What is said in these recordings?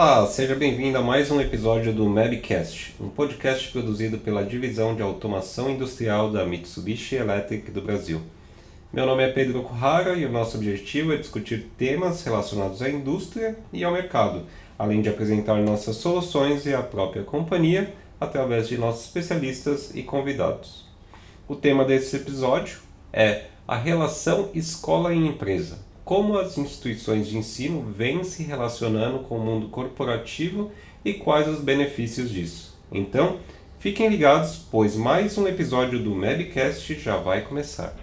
Olá, seja bem-vindo a mais um episódio do Mabcast, um podcast produzido pela Divisão de Automação Industrial da Mitsubishi Electric do Brasil. Meu nome é Pedro Corrara e o nosso objetivo é discutir temas relacionados à indústria e ao mercado, além de apresentar nossas soluções e a própria companhia através de nossos especialistas e convidados. O tema desse episódio é a relação escola e empresa como as instituições de ensino vêm se relacionando com o mundo corporativo e quais os benefícios disso. Então, fiquem ligados, pois mais um episódio do Mabcast já vai começar.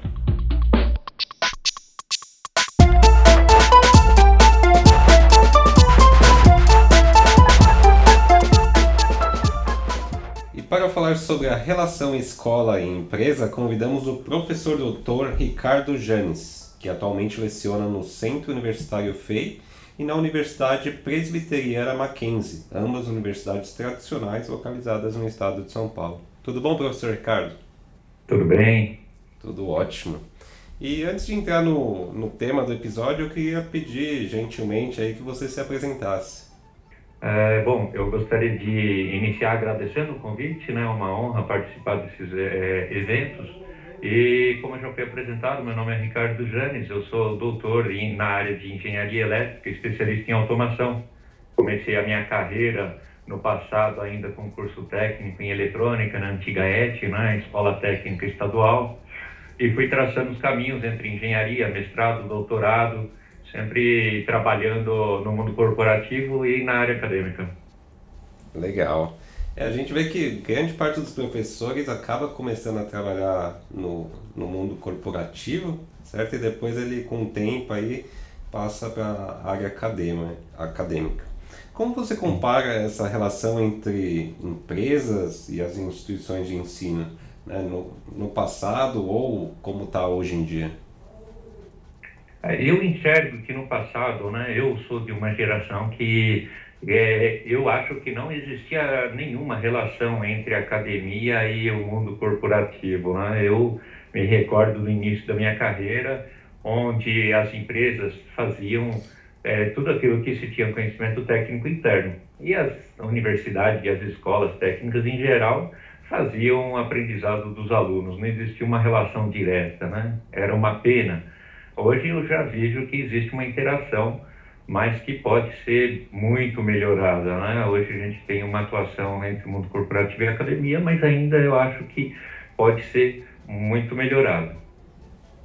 E para falar sobre a relação escola e empresa, convidamos o professor doutor Ricardo Janes que atualmente leciona no Centro Universitário FEI e na Universidade Presbiteriana Mackenzie, ambas universidades tradicionais localizadas no estado de São Paulo. Tudo bom, professor Ricardo? Tudo bem. Tudo ótimo. E antes de entrar no, no tema do episódio, eu queria pedir gentilmente aí que você se apresentasse. É, bom, eu gostaria de iniciar agradecendo o convite, né? É uma honra participar desses é, eventos e como já foi apresentado, meu nome é Ricardo Janes, eu sou doutor em, na área de engenharia elétrica, especialista em automação. Comecei a minha carreira no passado ainda com curso técnico em eletrônica na antiga ET, né, Escola Técnica Estadual, e fui traçando os caminhos entre engenharia, mestrado, doutorado, sempre trabalhando no mundo corporativo e na área acadêmica. Legal. É, a gente vê que grande parte dos professores acaba começando a trabalhar no, no mundo corporativo, certo? E depois ele, com o tempo, aí passa para a área acadêmica. Como você compara essa relação entre empresas e as instituições de ensino né, no, no passado ou como está hoje em dia? É, eu enxergo que no passado, né, eu sou de uma geração que é, eu acho que não existia nenhuma relação entre academia e o mundo corporativo. Né? Eu me recordo do início da minha carreira, onde as empresas faziam é, tudo aquilo que se tinha conhecimento técnico interno. E as universidades e as escolas técnicas, em geral, faziam o aprendizado dos alunos, não existia uma relação direta, né? era uma pena. Hoje eu já vejo que existe uma interação mas que pode ser muito melhorada. Né? Hoje a gente tem uma atuação entre o mundo corporativo e a academia, mas ainda eu acho que pode ser muito melhorado.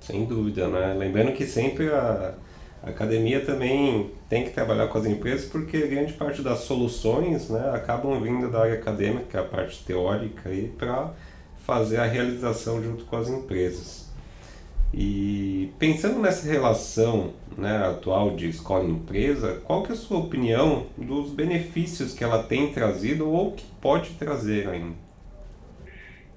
Sem dúvida, né? Lembrando que sempre a, academia também tem que trabalhar com as empresas porque grande parte das soluções né, acabam vindo da área acadêmica, a parte teórica, para fazer a realização junto com as empresas. E pensando nessa relação né, atual de escola e empresa, qual que é a sua opinião dos benefícios que ela tem trazido ou que pode trazer ainda?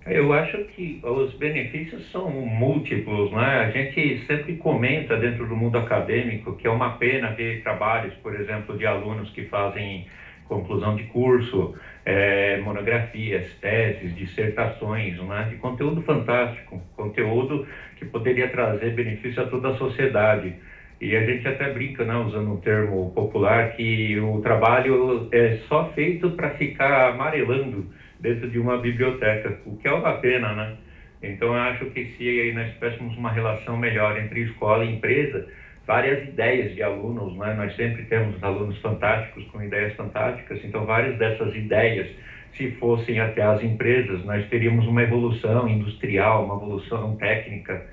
Eu acho que os benefícios são múltiplos, né? A gente sempre comenta dentro do mundo acadêmico que é uma pena ver trabalhos, por exemplo, de alunos que fazem conclusão de curso, é, monografias, teses, dissertações, né? de conteúdo fantástico, conteúdo que poderia trazer benefício a toda a sociedade. E a gente até brinca, né, usando um termo popular, que o trabalho é só feito para ficar amarelando dentro de uma biblioteca, o que é uma pena, né? Então, eu acho que se nós tivéssemos uma relação melhor entre escola e empresa, várias ideias de alunos, né? nós sempre temos alunos fantásticos com ideias fantásticas, então várias dessas ideias, se fossem até as empresas, nós teríamos uma evolução industrial, uma evolução técnica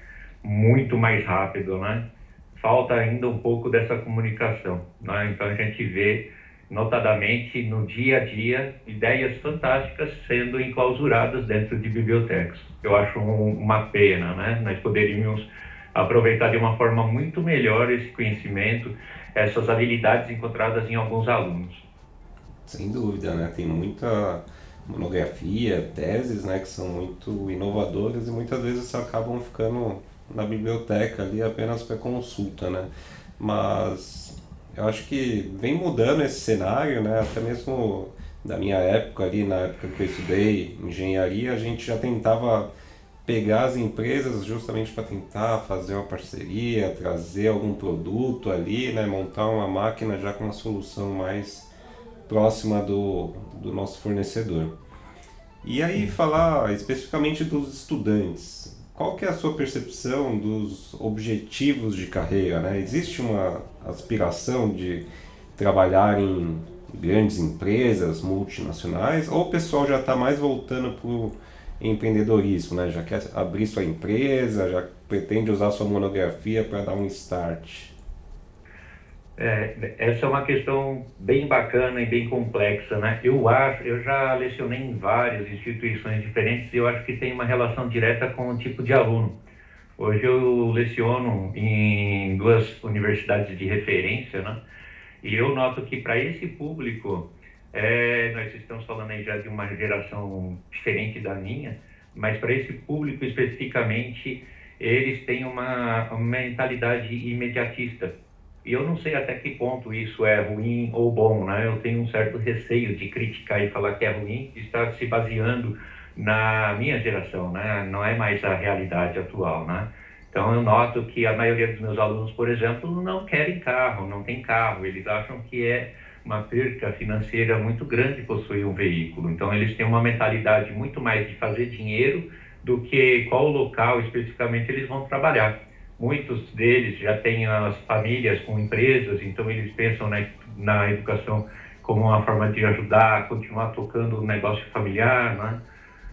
muito mais rápida, né? Falta ainda um pouco dessa comunicação, né? Então a gente vê notadamente no dia a dia ideias fantásticas sendo enclausuradas dentro de bibliotecas. Eu acho um, uma pena, né? Nós poderíamos aproveitar de uma forma muito melhor esse conhecimento, essas habilidades encontradas em alguns alunos. Sem dúvida, né? Tem muita monografia, teses, né, que são muito inovadoras e muitas vezes acabam ficando na biblioteca ali apenas para consulta, né? Mas eu acho que vem mudando esse cenário, né? Até mesmo da minha época ali, na época que eu estudei engenharia, a gente já tentava pegar as empresas justamente para tentar fazer uma parceria, trazer algum produto ali, né, montar uma máquina já com uma solução mais próxima do, do nosso fornecedor. E aí falar especificamente dos estudantes. Qual que é a sua percepção dos objetivos de carreira? Né? Existe uma aspiração de trabalhar em grandes empresas multinacionais ou o pessoal já está mais voltando para empreendedorismo, né? já quer abrir sua empresa, já pretende usar sua monografia para dar um start? É, essa é uma questão bem bacana e bem complexa, né? Eu acho, eu já lecionei em várias instituições diferentes e eu acho que tem uma relação direta com o tipo de aluno. Hoje eu leciono em duas universidades de referência, né? E eu noto que para esse público, é, nós estamos falando aí já de uma geração diferente da minha, mas para esse público especificamente, eles têm uma, mentalidade imediatista e eu não sei até que ponto isso é ruim ou bom, né? Eu tenho um certo receio de criticar e falar que é ruim, estar se baseando na minha geração, né? Não é mais a realidade atual, né? Então eu noto que a maioria dos meus alunos, por exemplo, não querem carro, não tem carro, eles acham que é uma perca financeira muito grande possuir um veículo. Então eles têm uma mentalidade muito mais de fazer dinheiro do que qual local especificamente eles vão trabalhar. Muitos deles já têm as famílias com empresas, então eles pensam na, na educação como uma forma de ajudar continuar tocando o negócio familiar, né?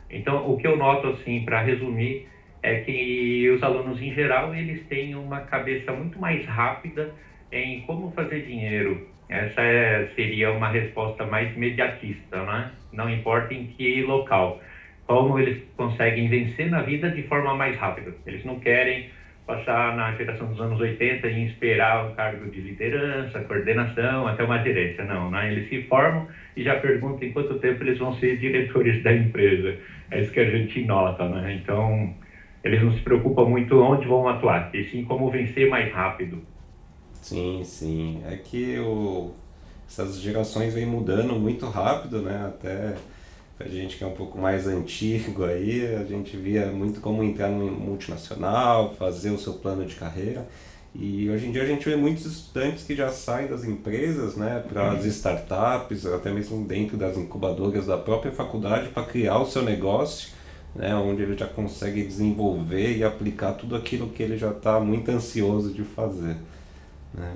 Então, o que eu noto, assim, para resumir, é que os alunos, em geral, eles têm uma cabeça muito mais rápida em como fazer dinheiro. Essa é, seria uma resposta mais imediatista, né? Não importa em que local. Como eles conseguem vencer na vida de forma mais rápida. Eles não querem passar na geração dos anos 80 e esperar um cargo de liderança, coordenação, até uma gerência. Não, né? eles se formam e já perguntam em quanto tempo eles vão ser diretores da empresa. É isso que a gente nota, né? Então, eles não se preocupam muito onde vão atuar, e sim como vencer mais rápido. Sim, sim. É que o... essas gerações vêm mudando muito rápido, né? Até a gente que é um pouco mais antigo aí, a gente via muito como entrar no multinacional, fazer o seu plano de carreira. E hoje em dia a gente vê muitos estudantes que já saem das empresas né, para as startups, até mesmo dentro das incubadoras da própria faculdade, para criar o seu negócio, né, onde ele já consegue desenvolver e aplicar tudo aquilo que ele já está muito ansioso de fazer. Né?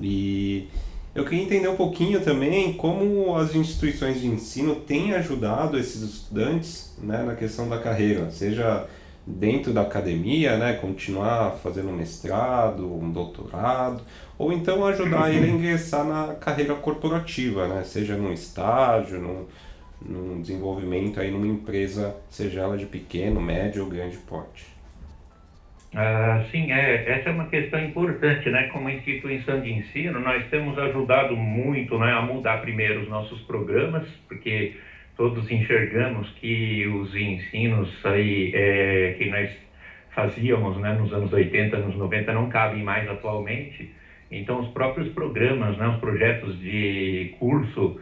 E eu queria entender um pouquinho também como as instituições de ensino têm ajudado esses estudantes né, na questão da carreira, seja dentro da academia, né, continuar fazendo um mestrado, um doutorado, ou então ajudar ele a ingressar na carreira corporativa, né, seja num estágio, num, num desenvolvimento aí numa empresa, seja ela de pequeno, médio ou grande porte. Ah, sim, é, essa é uma questão importante, né? Como instituição de ensino, nós temos ajudado muito né, a mudar primeiro os nossos programas, porque todos enxergamos que os ensinos aí é, que nós fazíamos né, nos anos 80, anos 90 não cabem mais atualmente. Então, os próprios programas, né, os projetos de curso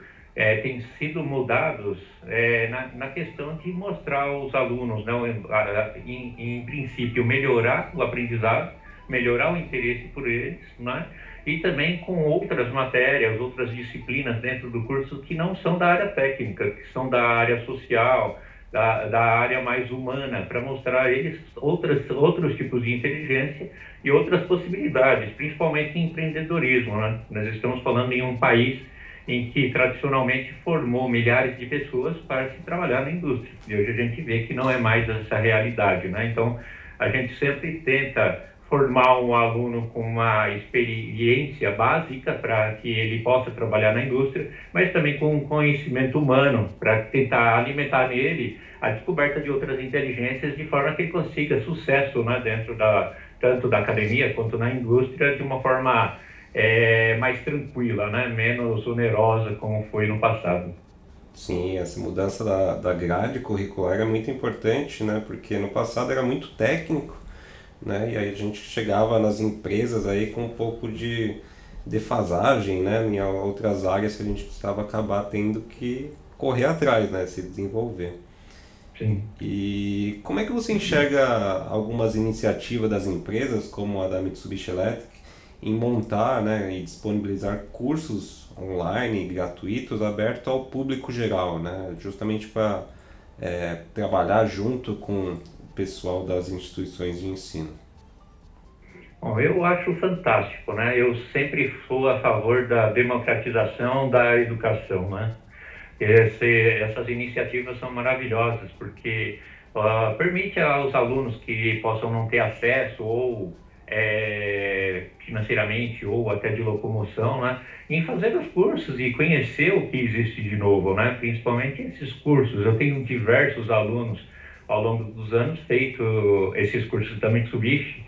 é, têm sido mudados é, na, na, questão de mostrar aos alunos, não, em, em, princípio, melhorar o aprendizado, melhorar o interesse por eles, né? e também com outras matérias, outras disciplinas dentro do curso que não são da área técnica, que são da área social, da, da área mais humana, para mostrar a eles outras, outros tipos de inteligência e outras possibilidades, principalmente em empreendedorismo. Né? Nós estamos falando em um país em que tradicionalmente formou milhares de pessoas para se trabalhar na indústria. E hoje a gente vê que não é mais essa realidade, né? Então, a gente sempre tenta formar um aluno com uma experiência básica para que ele possa trabalhar na indústria, mas também com um conhecimento humano para tentar alimentar nele a descoberta de outras inteligências de forma que ele consiga sucesso, né, dentro da tanto da academia quanto na indústria de uma forma é, mais tranquila, né? menos onerosa como foi no passado. Sim, essa mudança da, da grade curricular é muito importante, né? porque no passado era muito técnico, né? e aí a gente chegava nas empresas aí com um pouco de defasagem né? em outras áreas que a gente precisava acabar tendo que correr atrás, né? se desenvolver. Sim. E como é que você enxerga algumas iniciativas das empresas, como a da Mitsubishi Electric, em montar né, e disponibilizar cursos online gratuitos abertos ao público geral, né, justamente para é, trabalhar junto com o pessoal das instituições de ensino. Bom, eu acho fantástico, né? Eu sempre sou a favor da democratização da educação, né? Esse, essas iniciativas são maravilhosas porque uh, permite aos alunos que possam não ter acesso ou é, financeiramente ou até de locomoção, né, em fazer os cursos e conhecer o que existe de novo, né, principalmente esses cursos. Eu tenho diversos alunos ao longo dos anos feito esses cursos da Mitsubishi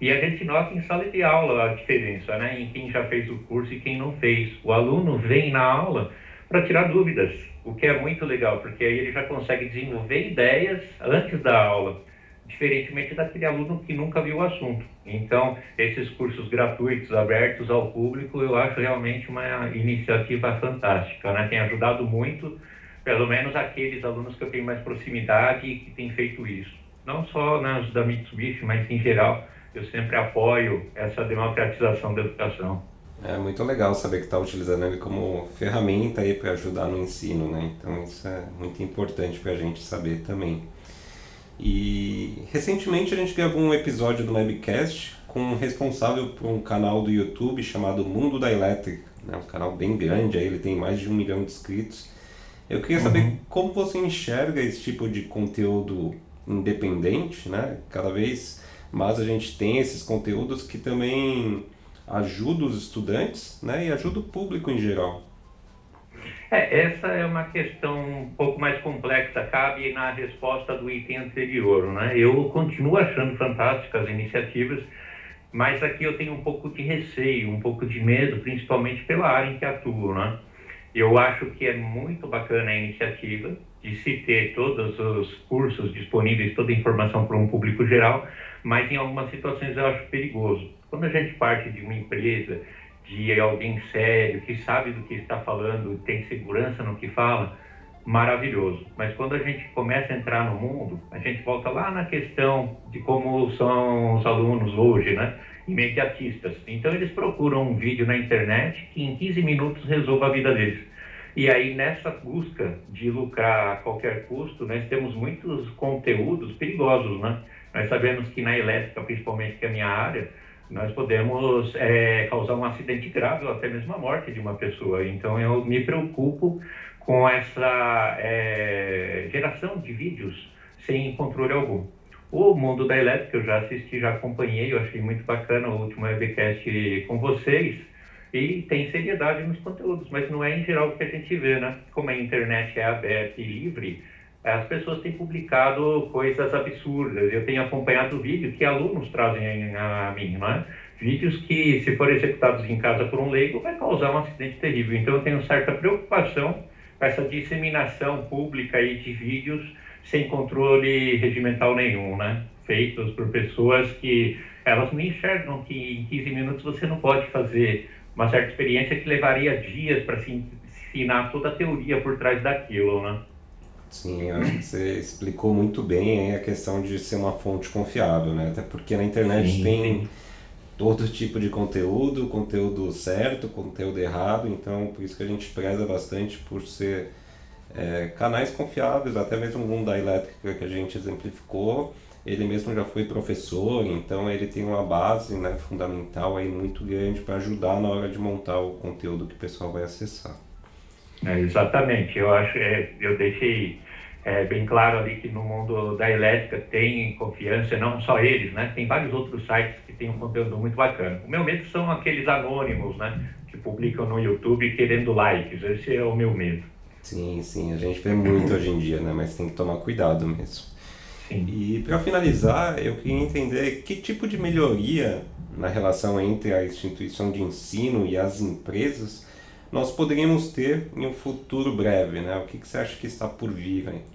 e a gente nota em sala de aula a diferença, né, em quem já fez o curso e quem não fez. O aluno vem na aula para tirar dúvidas, o que é muito legal, porque aí ele já consegue desenvolver ideias antes da aula, diferentemente daquele aluno que nunca viu o assunto. Então, esses cursos gratuitos, abertos ao público, eu acho realmente uma iniciativa fantástica, né? Tem ajudado muito, pelo menos aqueles alunos que eu tenho mais proximidade e que têm feito isso. Não só nas da Mitsubishi, mas em geral, eu sempre apoio essa democratização da educação. É muito legal saber que está utilizando ele como ferramenta aí para ajudar no ensino, né? Então isso é muito importante para a gente saber também. E recentemente a gente gravou um episódio do Webcast com um responsável por um canal do YouTube chamado Mundo da Elétrica, né? um canal bem grande, aí ele tem mais de um milhão de inscritos. Eu queria saber uhum. como você enxerga esse tipo de conteúdo independente, né? Cada vez mais a gente tem esses conteúdos que também ajuda os estudantes né, e ajuda o público em geral. É, essa é uma questão um pouco mais complexa, cabe na resposta do item anterior. Né? Eu continuo achando fantásticas as iniciativas, mas aqui eu tenho um pouco de receio, um pouco de medo, principalmente pela área em que atuo. Né? Eu acho que é muito bacana a iniciativa de se ter todos os cursos disponíveis, toda a informação para um público geral, mas em algumas situações eu acho perigoso quando a gente parte de uma empresa, de alguém sério, que sabe do que está falando, tem segurança no que fala, maravilhoso. Mas quando a gente começa a entrar no mundo, a gente volta lá na questão de como são os alunos hoje, né? Imediatistas. Então eles procuram um vídeo na internet que em 15 minutos resolva a vida deles. E aí nessa busca de lucrar a qualquer custo, nós temos muitos conteúdos perigosos, né? Nós sabemos que na elétrica, principalmente que é a minha área, nós podemos é, causar um acidente grave ou até mesmo a morte de uma pessoa. Então, eu me preocupo com essa é, geração de vídeos sem controle algum. O Mundo da Elétrica, eu já assisti, já acompanhei, eu achei muito bacana o último webcast com vocês. E tem seriedade nos conteúdos, mas não é em geral o que a gente vê, né? Como a internet é aberta e livre, as pessoas têm publicado coisas absurdas. Eu tenho acompanhado vídeo que alunos trazem a mim, não é? Vídeos que, se forem executados em casa por um leigo, vai causar um acidente terrível. Então, eu tenho certa preocupação com essa disseminação pública aí de vídeos sem controle regimental nenhum, né? Feitos por pessoas que elas não enxergam que em 15 minutos você não pode fazer uma certa experiência que levaria dias para se ensinar toda a teoria por trás daquilo, né? Sim, eu acho que você explicou muito bem a questão de ser uma fonte confiável, né? Até porque na internet sim, tem sim. todo tipo de conteúdo, conteúdo certo, conteúdo errado, então por isso que a gente preza bastante por ser é, canais confiáveis, até mesmo um da elétrica que a gente exemplificou, ele mesmo já foi professor, então ele tem uma base né, fundamental aí muito grande para ajudar na hora de montar o conteúdo que o pessoal vai acessar. É, exatamente, eu acho, é, eu deixei é, bem claro ali que no mundo da elétrica tem confiança, não só eles, né? Tem vários outros sites que têm um conteúdo muito bacana. O meu medo são aqueles anônimos, né? Que publicam no YouTube querendo likes. Esse é o meu medo. Sim, sim, a gente vê muito hoje em dia, né? Mas tem que tomar cuidado mesmo. Sim. E para finalizar, eu queria entender que tipo de melhoria na relação entre a instituição de ensino e as empresas nós poderíamos ter em um futuro breve, né? O que, que você acha que está por vir aí?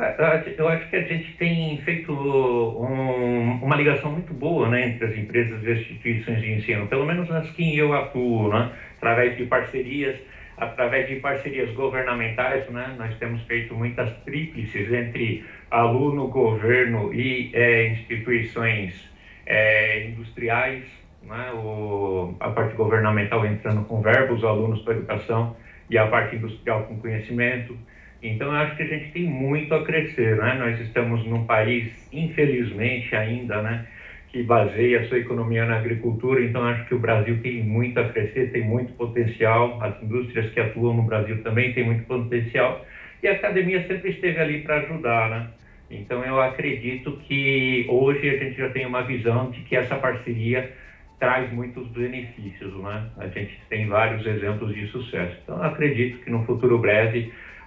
É, eu acho que a gente tem feito um, uma ligação muito boa né, entre as empresas e as instituições de ensino, pelo menos nas que eu atuo, né, através de parcerias, através de parcerias governamentais, né, nós temos feito muitas tríplices entre aluno, governo e é, instituições é, industriais, né? o, a parte governamental entrando com verbos, os alunos para educação e a parte industrial com conhecimento. Então, eu acho que a gente tem muito a crescer, né? Nós estamos num país, infelizmente ainda, né, que baseia a sua economia na agricultura, então acho que o Brasil tem muito a crescer, tem muito potencial, as indústrias que atuam no Brasil também têm muito potencial, e a academia sempre esteve ali para ajudar, né? Então, eu acredito que hoje a gente já tem uma visão de que essa parceria traz muitos benefícios, né? A gente tem vários exemplos de sucesso. Então, acredito que no futuro breve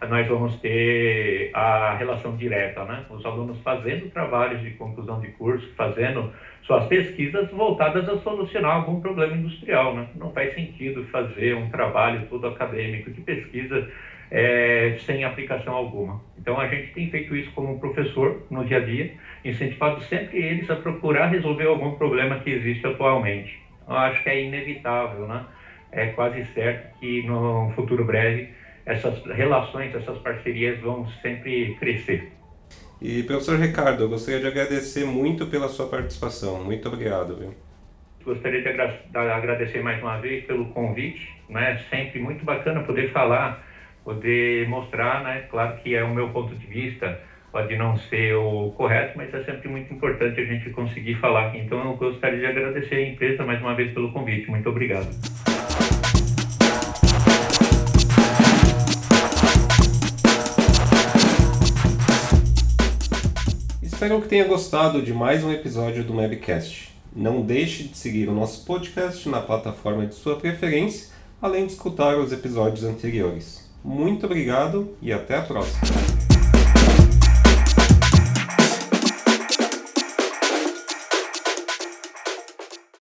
nós vamos ter a relação direta, né? Os alunos fazendo trabalhos de conclusão de curso, fazendo suas pesquisas voltadas a solucionar algum problema industrial, né? Não faz sentido fazer um trabalho todo acadêmico de pesquisa é, sem aplicação alguma. Então, a gente tem feito isso como professor no dia a dia, incentivado sempre eles a procurar resolver algum problema que existe atualmente. Eu acho que é inevitável, né? É quase certo que no futuro breve essas relações, essas parcerias vão sempre crescer. E professor Ricardo, eu gostaria de agradecer muito pela sua participação. Muito obrigado. Viu? Gostaria de agradecer mais uma vez pelo convite, né? Sempre muito bacana poder falar poder mostrar, né? Claro que é o meu ponto de vista, pode não ser o correto, mas é sempre muito importante a gente conseguir falar. Então eu gostaria de agradecer a empresa mais uma vez pelo convite. Muito obrigado. Espero que tenha gostado de mais um episódio do Webcast. Não deixe de seguir o nosso podcast na plataforma de sua preferência, além de escutar os episódios anteriores. Muito obrigado e até a próxima!